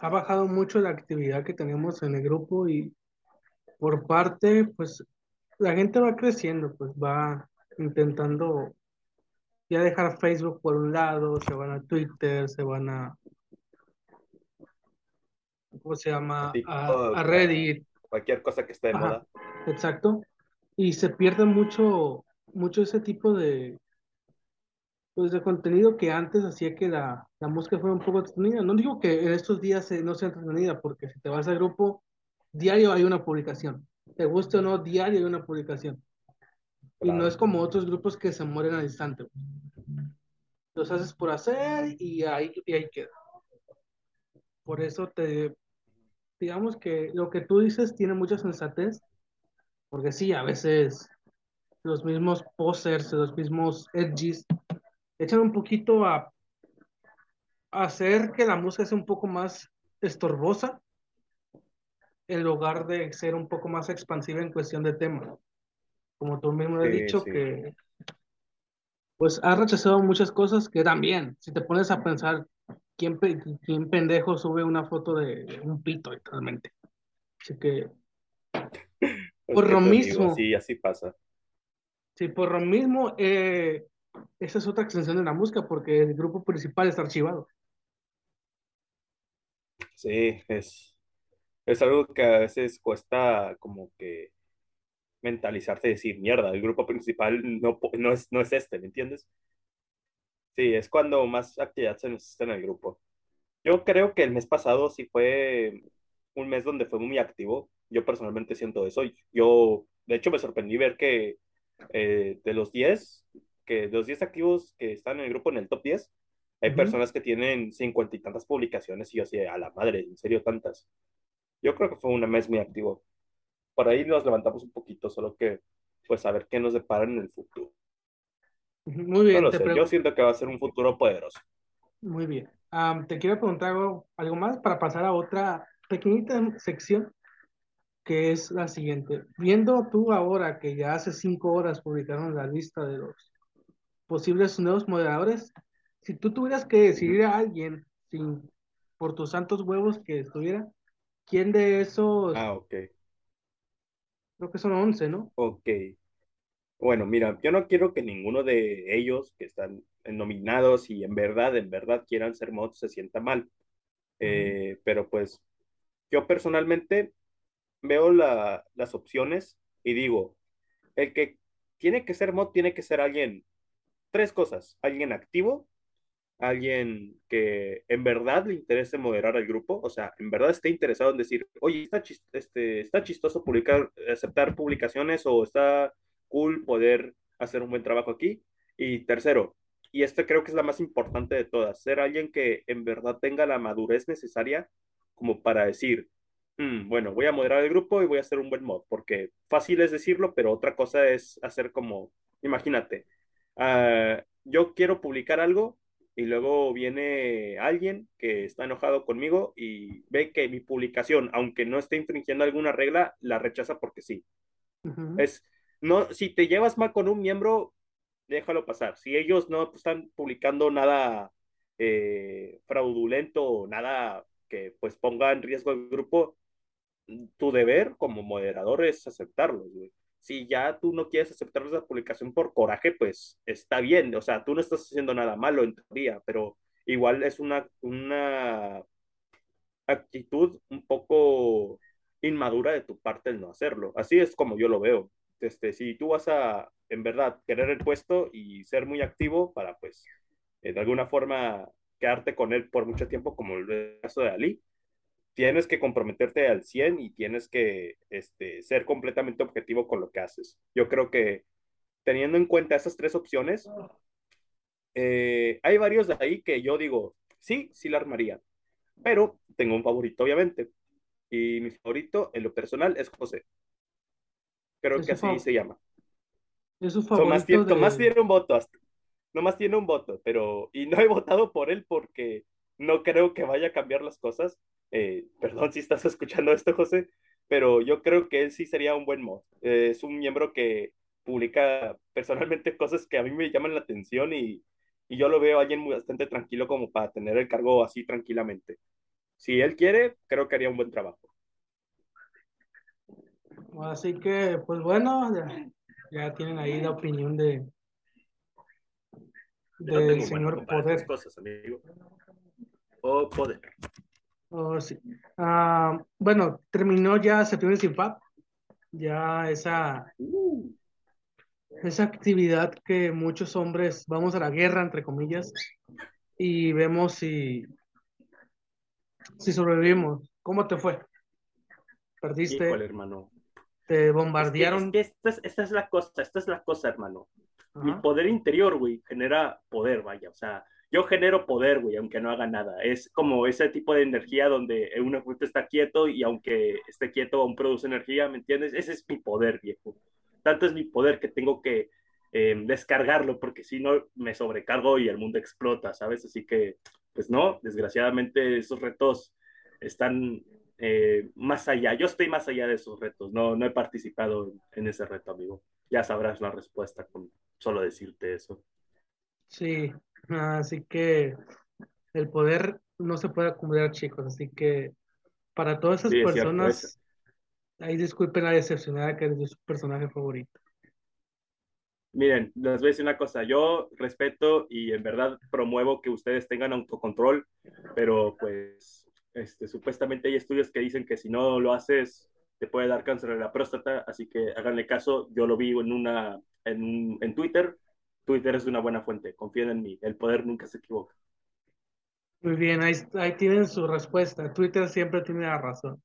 ha bajado mucho la actividad que tenemos en el grupo y por parte, pues la gente va creciendo, pues va intentando ya dejar Facebook por un lado, se van a Twitter, se van a, ¿cómo se llama? A, TikTok, a Reddit, cualquier cosa que esté de Ajá. moda. exacto, y se pierde mucho, mucho ese tipo de, pues, de contenido que antes hacía que la, la música fuera un poco entretenida. No digo que en estos días eh, no sea entretenida, porque si te vas al grupo, diario hay una publicación. Te guste o no, diario hay una publicación. Y no es como otros grupos que se mueren al instante. Los haces por hacer y ahí, y ahí queda. Por eso te, digamos que lo que tú dices tiene mucha sensatez, porque sí, a veces los mismos posers, los mismos edgys, echan un poquito a, a hacer que la música sea un poco más estorbosa, en lugar de ser un poco más expansiva en cuestión de tema. Como tú mismo has Sí, dicho, sí. que pues has rechazado muchas cosas que también, si te pones a pensar, ¿quién, pe- quién pendejo sube una foto de un pito literalmente? Así que, por ¿qué lo digo? mismo, Así, así pasa. sí, por lo mismo, eh, esa es otra extensión de la música, porque el grupo principal está archivado. Sí, es, es algo que a veces cuesta como que mentalizarte y decir, mierda, el grupo principal no, no es, no es este, ¿me entiendes? Sí, es cuando más actividad se necesita en el grupo. Yo creo que el mes pasado sí fue un mes donde fue muy activo. Yo personalmente siento eso. Yo, de hecho, me sorprendí ver que eh, de los 10, que de los 10 activos que están en el grupo, en el top 10, hay Ujú. personas que tienen cincuenta y tantas publicaciones y yo así, a la madre, ¿en serio tantas? Yo creo que fue un mes muy activo. Por ahí nos levantamos un poquito, solo que, pues, a ver qué nos depara en el futuro. Muy bien, te sé, yo siento que va a ser un futuro poderoso. muy bien. Te quiero preguntar algo, algo más para pasar a otra pequeñita sección que es la siguiente. Viendo tú ahora que ya hace cinco horas publicaron la lista de los posibles nuevos moderadores, si tú tuvieras que decidir a alguien sin, por tus santos huevos que estuviera, ¿quién de esos, Ah, ok, creo que son 11, ¿no? ok. Bueno, mira, yo no quiero que ninguno de ellos que están nominados y en verdad, en verdad quieran ser mods se sienta mal. Eh, pero pues yo personalmente veo la- las opciones y digo, el que tiene que ser mod tiene que ser alguien, tres cosas, alguien activo, alguien que en verdad le interese moderar al grupo, o sea, en verdad esté interesado en decir, oye, está, chis- este, está chistoso publicar, aceptar publicaciones o está cool poder hacer un buen trabajo aquí. Y tercero, y esta creo que es la más importante de todas, ser alguien que en verdad tenga la madurez necesaria como para decir, "Mm, bueno, voy a moderar el grupo y voy a hacer un buen mod, porque fácil es decirlo, pero otra cosa es hacer como, imagínate, ah, yo quiero publicar algo y luego viene alguien que está enojado conmigo y ve que mi publicación, aunque no esté infringiendo alguna regla, la rechaza porque sí. Es, no, si te llevas mal con un miembro, déjalo pasar. Si ellos no están publicando nada eh, fraudulento, nada que pues ponga en riesgo el grupo, tu deber como moderador es aceptarlo, Si ya tú no quieres aceptar esa publicación por coraje, pues está bien, o sea, tú no estás haciendo nada malo en teoría, pero igual es una, una actitud un poco inmadura de tu parte el no hacerlo. Así es como yo lo veo. Este, si tú vas a, en verdad, querer el puesto y ser muy activo para, pues, eh, de alguna forma quedarte con él por mucho tiempo, como el caso de Ali, tienes que comprometerte al 100 y tienes que este, ser completamente objetivo con lo que haces. Yo creo que teniendo en cuenta esas tres opciones, eh, hay varios de ahí que yo digo, sí, sí la armaría, pero tengo un favorito, obviamente. Y mi favorito en lo personal es José. Creo que así se llama. Es su favorito. Tomás, tiene un voto, hasta, nomás tiene un voto, pero. Y no he votado por él porque no creo que vaya a cambiar las cosas. Eh, perdón si estás escuchando esto, José, pero yo creo que él sí sería un buen mod. es un miembro que publica personalmente cosas que a mí me llaman la atención y, y yo lo veo alguien muy, bastante tranquilo como para tener el cargo así tranquilamente. Si él quiere, creo que haría un buen trabajo. Así que, pues bueno, ya, tienen ahí la opinión de del señor Poder. Cosas, amigo. O Poder. Oh, sí. Ah, bueno, terminó ya Septiembre sin FAP. Ya esa, uh. esa actividad que muchos hombres vamos a la guerra, entre comillas, y vemos si, si sobrevivimos. ¿Cómo te fue? ¿Perdiste? hermano. Te bombardearon. esta, es, la cosa, esta es la cosa, hermano. Mi poder interior, güey, genera poder, vaya. O sea, yo genero poder, güey, aunque no haga nada. Es como ese tipo de energía donde un objeto está quieto y aunque esté quieto aún produce energía, ¿me entiendes? Ese es mi poder, viejo. Tanto es mi poder que tengo que em, descargarlo porque si no me sobrecargo y el mundo explota, ¿sabes? Así que, pues no, desgraciadamente esos retos están eh, más allá. Yo estoy más allá de esos retos. No, no he participado en, ese reto, amigo. Ya sabrás la respuesta con solo decirte eso. Sí, así que el poder no se puede acumular, chicos. Así que para todas esas personas, ahí disculpen la decepcionada que es su personaje favorito. Miren, les voy a decir una cosa, yo respeto y en verdad promuevo que ustedes tengan autocontrol, pero pues este, supuestamente hay estudios que dicen que si no lo haces te puede dar cáncer de la próstata, así que háganle caso. Yo lo vi en, una, en, en Twitter. Twitter es una buena fuente, confíen en mí, el poder nunca se equivoca. Muy bien, ahí, ahí tienen su respuesta. Twitter siempre tiene la razón.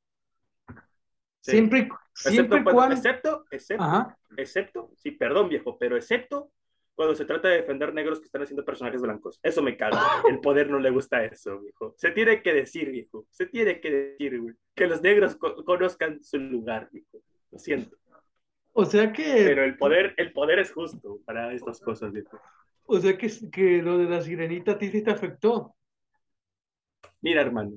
Siempre, siempre excepto, cuando... excepto, excepto, excepto, sí, perdón viejo, pero excepto cuando se trata de defender negros que están haciendo personajes blancos. Eso me caga. El poder no le gusta eso, viejo. Se tiene que decir, viejo. Se tiene que decir, güey. Que los negros conozcan su lugar, viejo. Lo siento. O sea que. Pero el poder, el poder es justo para estas cosas. O sea que, que lo de la sirenita a ti sí te afectó. Mira, hermano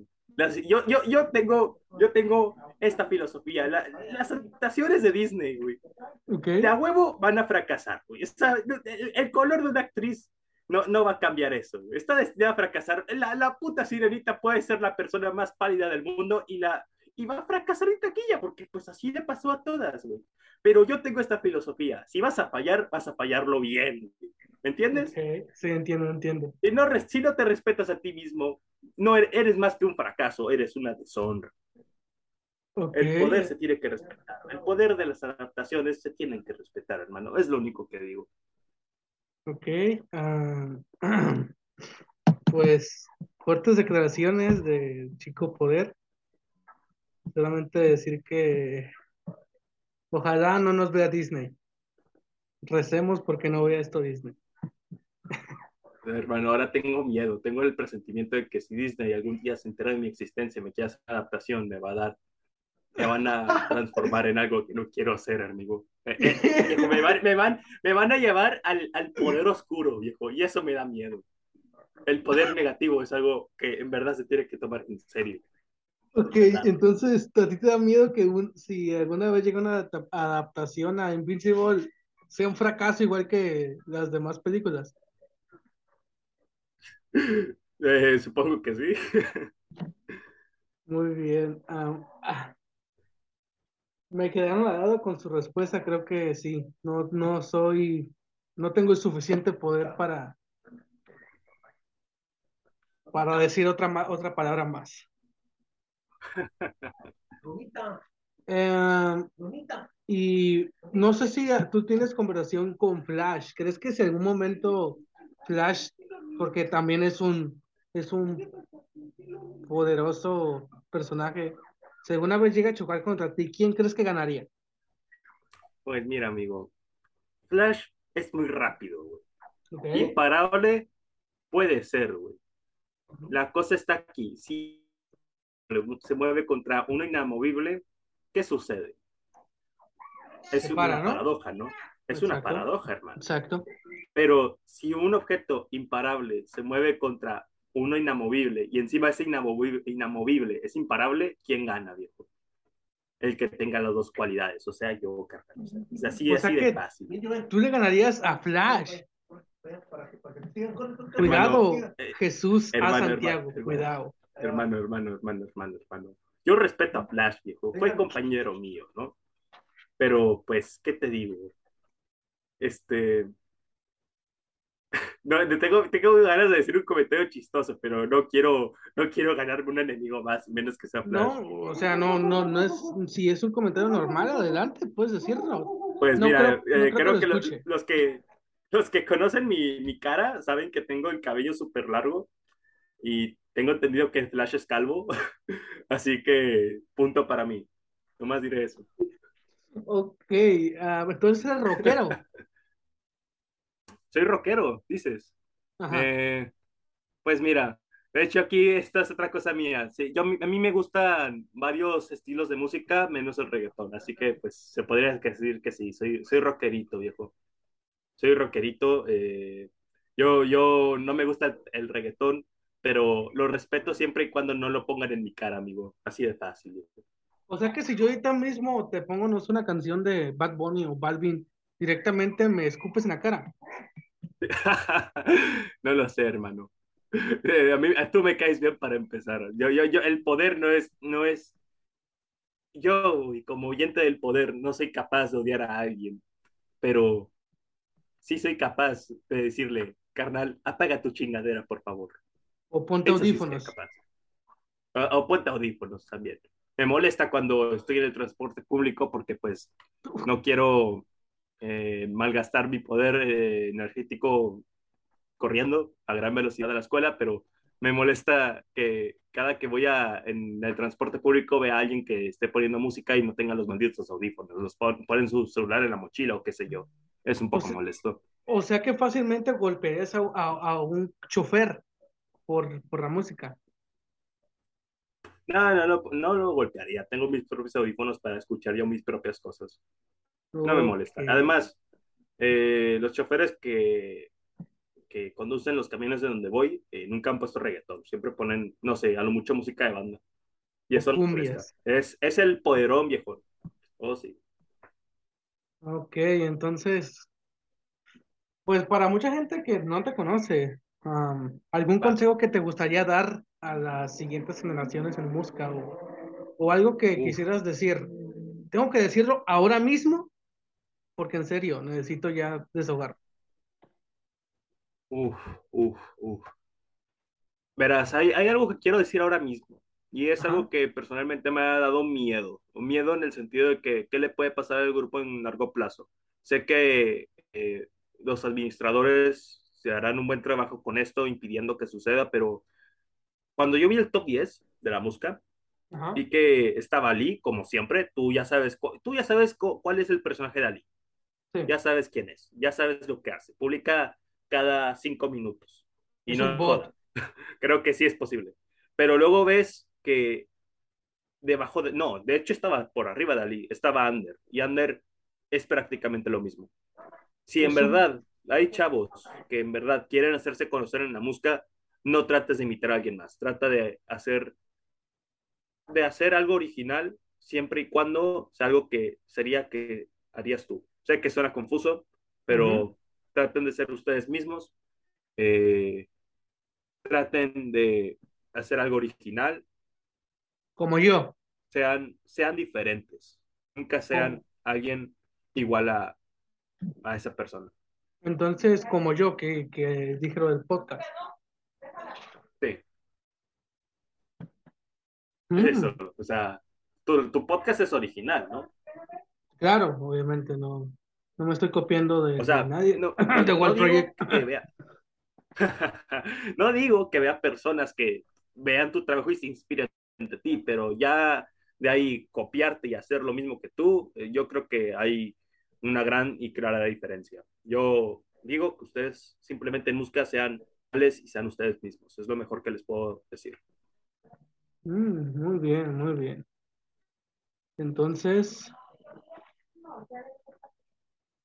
yo, yo, yo, tengo, yo tengo esta filosofía. las adaptaciones de Disney, güey, de a huevo van a fracasar, güey. el, color de una actriz no, no va a cambiar eso. Güey. Está destinada a fracasar. La, la puta sirenita puede ser la persona más pálida del mundo y, la, y va a fracasar en taquilla, porque pues así le pasó a todas, güey. Pero yo tengo esta filosofía. Si vas a fallar, vas a fallarlo bien. ¿Me entiendes? Sí, entiendo, entiendo. Si no, si no te respetas a ti mismo, no er-, eres más que un fracaso, eres una deshonra. El poder se tiene que respetar. El poder de las adaptaciones se tienen que respetar, hermano. Es lo único que digo. Ok. Ah, pues fuertes declaraciones de Chico Poder. Solamente decir que ojalá no nos vea Disney. Recemos porque no vea esto Disney. Hermano, ahora tengo miedo, tengo el presentimiento de que si Disney algún día se entera de mi existencia, me quiere hacer adaptación, me va a dar, me van a transformar en algo que no quiero hacer, amigo. Eh, eh, me, van, me, van, me van a llevar al, al poder oscuro, viejo, y eso me da miedo. el poder negativo es algo que en verdad se tiene que tomar en serio. Ok, entonces, ¿a ti te da miedo que un, si alguna vez llega una adaptación a Invincible sea un fracaso igual que las demás películas? Eh, supongo que sí. Muy bien. Ah, me quedé anonadado con su respuesta, creo que sí. No, no soy, no tengo el suficiente poder para, para decir otra, otra palabra más. Eh, y no sé si tú tienes conversación con Flash. ¿Crees que si en algún momento Flash, porque también es un, es un poderoso personaje, si alguna vez llega a chocar contra ti, ¿quién crees que ganaría? Pues mira, amigo, Flash es muy rápido, güey. Imparable puede ser, güey. La cosa está aquí. Si se mueve contra uno inamovible, ¿qué sucede? Es una paradoja, ¿no? Es una paradoja, hermano. Exacto. Pero si un objeto imparable se mueve contra uno inamovible y encima ese inamovible, inamovible es imparable, ¿quién gana, viejo? El que tenga las dos cualidades, o sea, yo, carnal. O sea, así, así de fácil. Tú le ganarías a Flash. Cuidado, eh, Jesús a Santiago, cuidado. Hermano, hermano, hermano, hermano, hermano. Yo respeto a Flash, viejo. Fue compañero mío, ¿no? Pero, pues, ¿qué te digo? Este, no, tengo, tengo ganas de decir un comentario chistoso, pero no quiero, no quiero ganarme un enemigo más, menos que sea Flash. No, o sea, no, no, no es, si es un comentario normal, adelante, puedes decirlo. Pues mira, creo, eh, que, los, los, que los que conocen mi, mi cara saben que tengo el cabello súper largo y tengo entendido que Flash es calvo, así que punto para mí. más diré eso. Ok, uh, entonces eres rockero. soy rockero, dices. Eh, pues mira, de hecho aquí esta es otra cosa mía. Sí, yo, a mí me gustan varios estilos de música, menos el reggaetón, así que pues se podría decir que sí, soy, soy rockerito, viejo. Soy rockerito. Eh, yo, yo no me gusta el, reggaetón, pero lo respeto siempre y cuando no lo pongan en mi cara, amigo. Así de fácil. O sea que si yo ahorita mismo te pongo no una canción de Bad Bunny o Balvin, directamente me escupes en la cara. no lo sé, hermano. Eh, a mí, tú me caes bien para empezar. Yo, yo, yo, el poder no es, no es. Yo, y como oyente del poder, no soy capaz de odiar a alguien, pero sí soy capaz de decirle, carnal, apaga tu chingadera, por favor. O ponte audífonos. o, ponte audífonos también. Me molesta cuando estoy en el transporte público porque pues no quiero eh, malgastar mi poder eh, energético corriendo a gran velocidad de la escuela, pero me molesta que cada que voy a, en el transporte público vea a alguien que esté poniendo música y no tenga los malditos audífonos, los ponen su celular en la mochila o qué sé yo. Es un poco molesto. O sea que fácilmente golpearías a, a, un chofer por, por la música. No, no, no, no lo golpearía. Tengo mis propios audífonos para escuchar yo mis propias cosas. No me molesta. Además, eh, los choferes que, que conducen los camiones de donde voy eh, nunca han puesto reggaetón. Siempre ponen, no sé, a lo mucho música de banda. Y eso es, es el poderón, viejo. Oh, sí. Ok, entonces, pues para mucha gente que no te conoce, ¿algún consejo que te gustaría dar a las siguientes generaciones en música o, o algo que quisieras decir? Tengo que decirlo ahora mismo porque en serio, necesito ya desahogar. Uf, uf, uf. Verás, hay, hay algo que quiero decir ahora mismo. Y es algo que personalmente me ha dado miedo. Miedo en el sentido de que qué le puede pasar al grupo en largo plazo. Sé que eh, los administradores harán un buen trabajo con esto, impidiendo que suceda, pero cuando yo vi el top 10 de la música, vi que estaba Ali, como siempre, tú ya sabes, tú ya sabes cuál es el personaje de Ali. Ya sabes quién es, ya sabes lo que hace. Publica cada cinco minutos. Y no Creo que sí es posible. Pero luego ves que debajo de. No, de hecho estaba por arriba de Ali, estaba Ander. Y Ander es prácticamente lo mismo. Si en verdad hay chavos que en verdad quieren hacerse conocer en la música, no trates de imitar a alguien más, trata de hacer, de hacer algo original siempre y cuando sea algo que sería que harías tú. Sé que suena confuso, pero traten de ser ustedes mismos, eh, traten de hacer algo original. Como yo. Sean, sean diferentes, nunca sean alguien igual a, a esa persona. Entonces, como yo que, que dije lo del podcast. Sí. Mm. Eso, o sea, tu, tu, podcast es original, ¿no? Claro, obviamente no, no me estoy copiando de, o sea, nadie. No, no digo que vea personas que vean tu trabajo y se inspiren de ti, pero ya de ahí copiarte y hacer lo mismo que tú, eh, yo creo que hay una gran y clara diferencia. Yo digo que ustedes simplemente en música sean y sean ustedes mismos. Es lo mejor que les puedo decir. Mm, muy bien, muy bien. Entonces,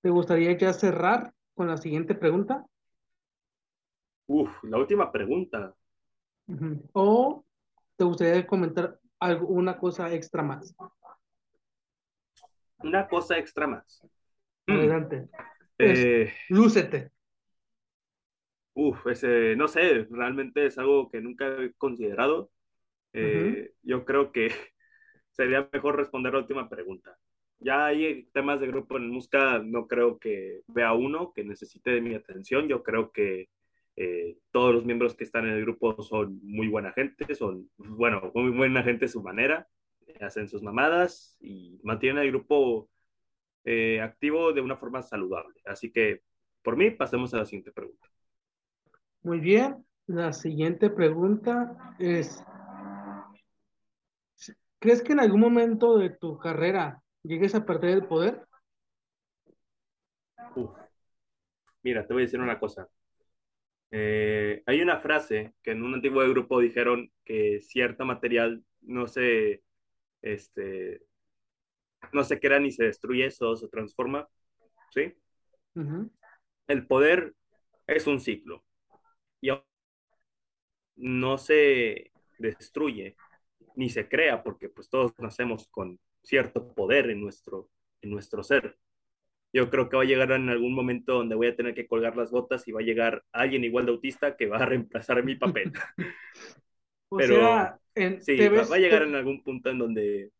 ¿te gustaría ya cerrar con la siguiente pregunta? Uf, la última pregunta. ¿O te gustaría comentar alguna cosa extra más? Una cosa extra más. Mm. Adelante. Eh, lúcete. Uf, ese, no sé, realmente es algo que nunca he considerado. Eh, yo creo que sería mejor responder la última pregunta. Ya hay temas de grupo en música, no creo que vea uno que necesite de mi atención. Yo creo que eh, todos los miembros que están en el grupo son muy buena gente, son, bueno, muy buena gente a su manera, hacen sus mamadas y mantienen el grupo eh, activo de una forma saludable. Así que, por mí, pasemos a la siguiente pregunta. Muy bien, la siguiente pregunta es, ¿crees que en algún momento de tu carrera llegues a perder el poder? Mira, te voy a decir una cosa. Eh, hay una frase que en un antiguo grupo dijeron que cierto material no se, este, no se crea ni se destruye, eso se transforma, ¿sí? El poder es un ciclo y no se destruye ni se crea porque pues todos nacemos con cierto poder en nuestro, en nuestro ser. Yo creo que va a llegar en algún momento donde voy a tener que colgar las botas y va a llegar alguien igual de autista que va a reemplazar mi papel. Pero sí, va, a llegar en algún punto en donde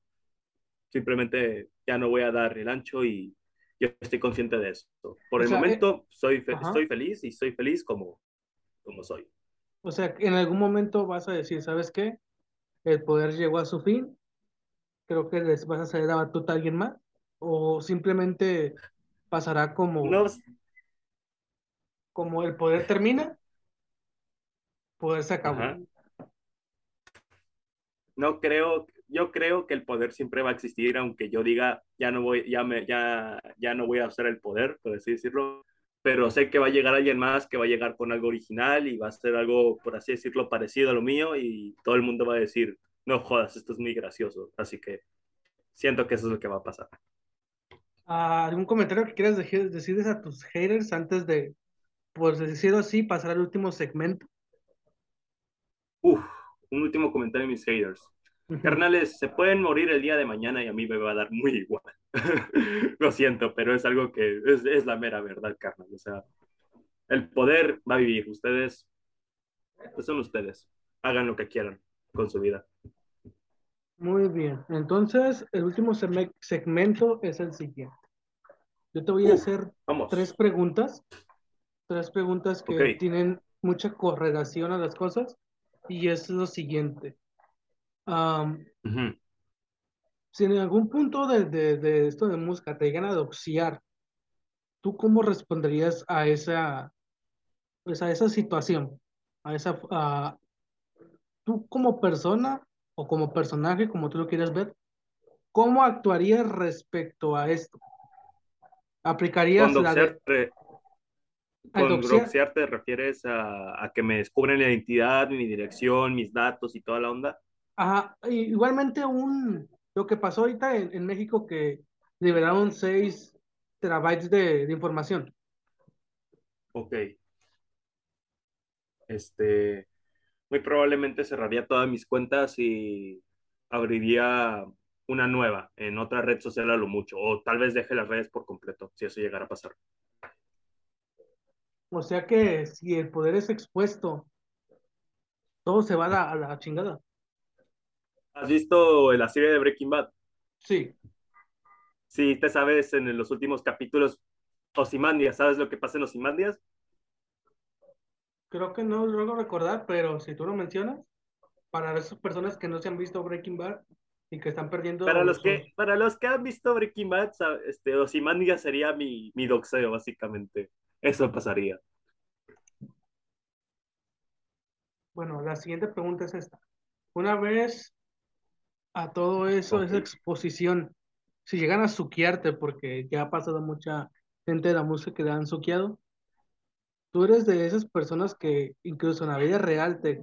simplemente ya no voy a dar el ancho y yo estoy consciente de eso. Por el momento eh, soy estoy feliz y soy feliz como, como soy. O sea, en algún momento vas a decir, ¿sabes qué? El poder llegó a su fin. Creo que les vas a hacer la batuta a alguien más. O simplemente pasará como, como el poder termina, poder se acabó. No creo, yo creo que el poder siempre va a existir, aunque yo diga, ya no voy, ya me, ya, ya no voy a usar el poder, por así decirlo, pero sé que va a llegar alguien más que va a llegar con algo original y va a ser algo, por así decirlo, parecido a lo mío y todo el mundo va a decir, no jodas, esto es muy gracioso, así que siento que eso es lo que va a pasar. Ah, ¿Algún comentario que quieras decirles a tus haters antes de, pues decirlo así, pasar al último segmento? Uf, un último comentario a mis haters. Carnales, se pueden morir el día de mañana y a mí me va a dar muy igual. Lo siento, pero es algo que es, la mera verdad, carnal. O sea, el poder va a vivir. Ustedes, pues son ustedes. Hagan lo que quieran con su vida. Muy bien. Entonces, el último segmento es el siguiente. Yo te voy a hacer tres preguntas. Tres preguntas que tienen mucha correlación a las cosas. Y es lo siguiente. Si en algún punto de, esto de música te llegan a doxiar, ¿tú cómo responderías a esa, pues a esa situación? A esa, tú como persona o como personaje, como tú lo quieres ver, ¿cómo actuarías respecto a esto? ¿Aplicarías la de... Con doxiar te refieres a, a, que me descubren la identidad, mi dirección, mis datos y toda la onda. Ajá, igualmente un, lo que pasó ahorita en, México que liberaron 6 terabytes de, información. Ok. Este, muy probablemente cerraría todas mis cuentas y abriría una nueva en otra red social a lo mucho, o tal vez deje las redes por completo, si eso llegara a pasar. O sea que si el poder es expuesto, todo se va a la, a la chingada. ¿Has visto la serie de Breaking Bad? Sí, Sí, te sabes en los últimos capítulos Osimandias, ¿sabes lo que pasa en Osimandias? creo que no logro recordar, pero si tú lo mencionas, para esas personas que no se han visto Breaking Bad y que están perdiendo Para los que, para los que han visto Breaking Bad, este, Ozymandias sería mi, mi doxeo, básicamente. Eso pasaría. Bueno, la siguiente pregunta es esta. Una vez a todo eso, esa exposición, si llegan a suquearte, porque ya ha pasado mucha gente de la música que la han suqueado, tú eres de esas personas que incluso en la vida real te,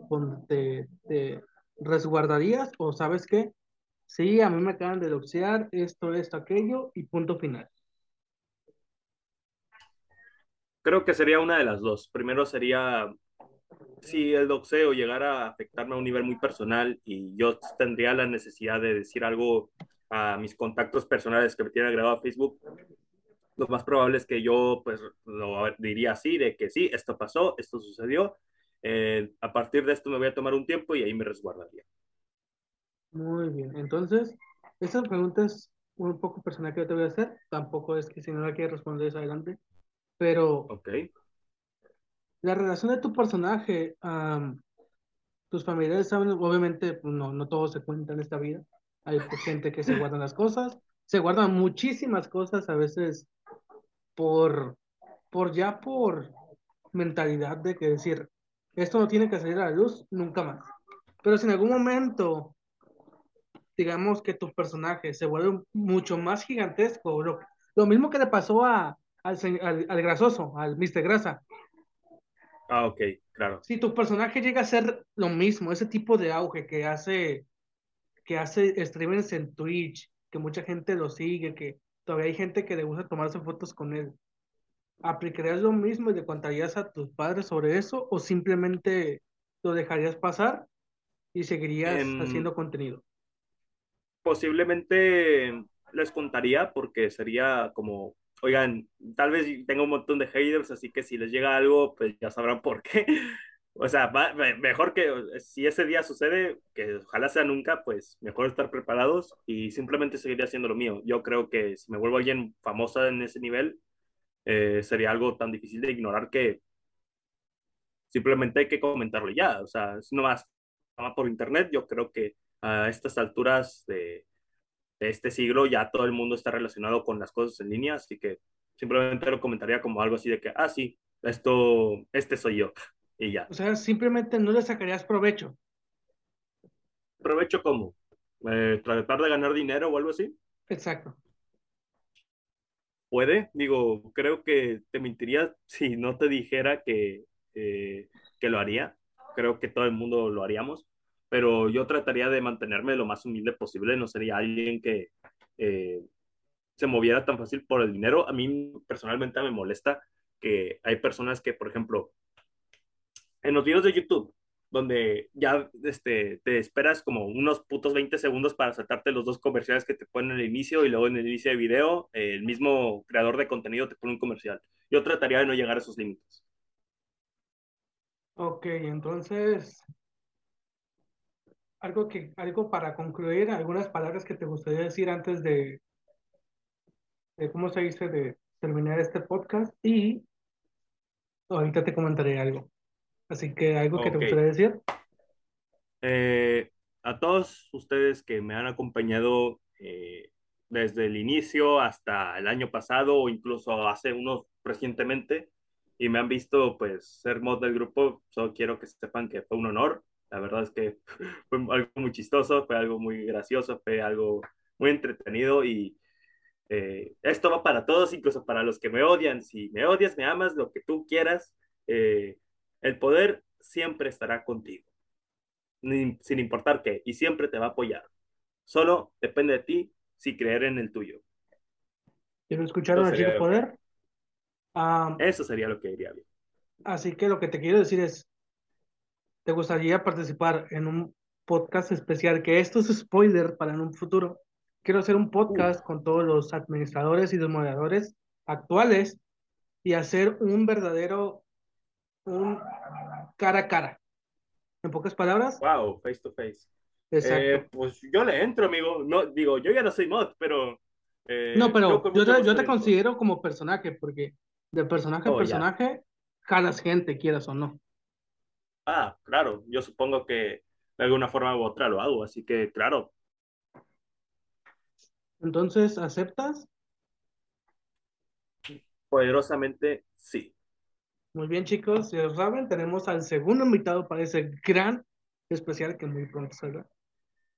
te, te resguardarías o sabes qué, sí, a mí me acaban de doxear esto, esto, aquello y punto final. Creo que sería una de las dos. Primero sería si el doxeo llegara a afectarme a un nivel muy personal y yo tendría la necesidad de decir algo a mis contactos personales que me tienen agregado a Facebook, lo más probable es que yo pues lo diría así, de que sí, esto pasó, esto sucedió, eh, a partir de esto me voy a tomar un tiempo y ahí me resguardaría. Muy bien, entonces, esa pregunta es un poco personal que yo te voy a hacer, tampoco es que si no la quieres responder es adelante, pero Ok. La relación de tu personaje, am, tus familiares saben, obviamente, pues, no, no todo se cuenta en esta vida, hay gente que se guardan las cosas, se guardan muchísimas cosas, a veces por, por ya por mentalidad de que decir, esto no tiene que salir a la luz nunca más, pero si en algún momento digamos que tu personaje se vuelve mucho más gigantesco. Lo, lo mismo que le pasó a, al, al, al grasoso, al Mr. Grasa. Ah, ok, claro. Si tu personaje llega a ser lo mismo, ese tipo de auge que hace, que hace streamers en Twitch, que mucha gente lo sigue, que todavía hay gente que le gusta tomarse fotos con él, ¿aplicarías lo mismo y le contarías a tus padres sobre eso o simplemente lo dejarías pasar y seguirías Em, haciendo contenido? posiblemente les contaría porque sería como, oigan, tal vez tengo un montón de haters, así que si les llega algo, pues ya sabrán por qué. O sea, va- me- mejor que si ese día sucede, que ojalá sea nunca, pues mejor estar preparados y simplemente seguir haciendo lo mío. Yo creo que si me vuelvo alguien famosa en ese nivel, eh, sería algo tan difícil de ignorar que simplemente hay que comentarlo ya. O sea, es nomás por internet. Yo creo que a estas alturas de, de este siglo ya todo el mundo está relacionado con las cosas en línea, así que simplemente lo comentaría como algo así de que, ah, sí, esto, este soy yo, y ya. O sea, simplemente no le sacarías provecho. Aprovecho como eh, tratar de ganar dinero o algo así. Exacto. Puede, digo, creo que te mentiría si no te dijera que, eh, que lo haría. Creo que todo el mundo lo haríamos, pero yo trataría de mantenerme lo más humilde posible. No sería alguien que eh, se moviera tan fácil por el dinero. A mí personalmente me molesta que hay personas que, por ejemplo, en los videos de YouTube, donde ya este, te esperas como unos putos 20 segundos para saltarte los dos comerciales que te ponen en el inicio y luego en el inicio de video, eh, el mismo creador de contenido te pone un comercial. Yo trataría de no llegar a esos límites. Ok, entonces, algo que, algo para concluir, algunas palabras que te gustaría decir antes de, de cómo se dice, de terminar este podcast y ahorita te comentaré algo. Así que algo que te gustaría decir. Eh, a todos ustedes que me han acompañado eh, desde el inicio hasta el año pasado o incluso hace unos recientemente y me han visto pues ser mod del grupo, solo quiero que sepan que fue un honor. La verdad es que fue algo muy chistoso, fue algo muy gracioso, fue algo muy entretenido y eh, esto va para todos, incluso para los que me odian. Si me odias, me amas, lo que tú quieras, eh, el poder siempre estará contigo sin importar qué, y siempre te va a apoyar. Solo depende de ti si creer en el tuyo. Quiero escuchar a Eso una chica sería lo que, poder. Ah, eso sería lo que diría bien. así que lo que te quiero decir es, te gustaría participar en un podcast especial, que esto es spoiler para en un futuro. Quiero hacer un podcast con todos los administradores y los moderadores actuales y hacer un verdadero, un cara a cara. En pocas palabras. Wow, face to face. Exacto. Eh, pues yo le entro, amigo. No, digo, yo ya no soy mod, pero. eh, no, pero yo, gusto yo te considero como personaje, porque de personaje a Oh, personaje jalas gente, quieras o no. Ah, claro, yo supongo que de alguna forma u otra lo hago, así que claro, Entonces, ¿aceptas? poderosamente sí. Muy bien, chicos. Ya saben, tenemos al segundo invitado para ese gran especial que muy pronto saldrá.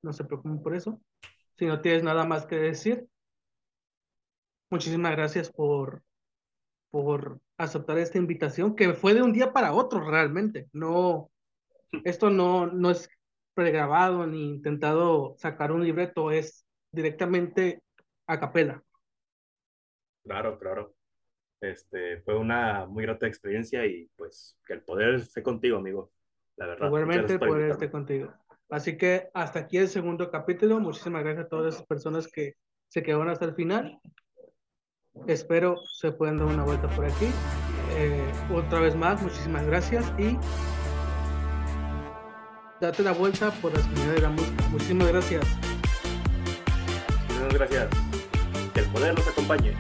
No se preocupen por eso. Si no tienes nada más que decir, muchísimas gracias por, por aceptar esta invitación, que fue de un día para otro realmente. No, esto no, no es pregrabado ni intentado sacar un libreto, es directamente a capela. Claro, claro. Este, fue una muy grata experiencia y pues que el poder esté contigo, amigo. La verdad. Igualmente por poder estar contigo. Así que hasta aquí el segundo capítulo. Muchísimas gracias a todas esas personas que se quedaron hasta el final. Espero se puedan dar una vuelta por aquí. Eh, otra vez más, muchísimas gracias y date la vuelta por la comunidad de la música. Muchísimas gracias. Muchas gracias. Que el poder los acompañe.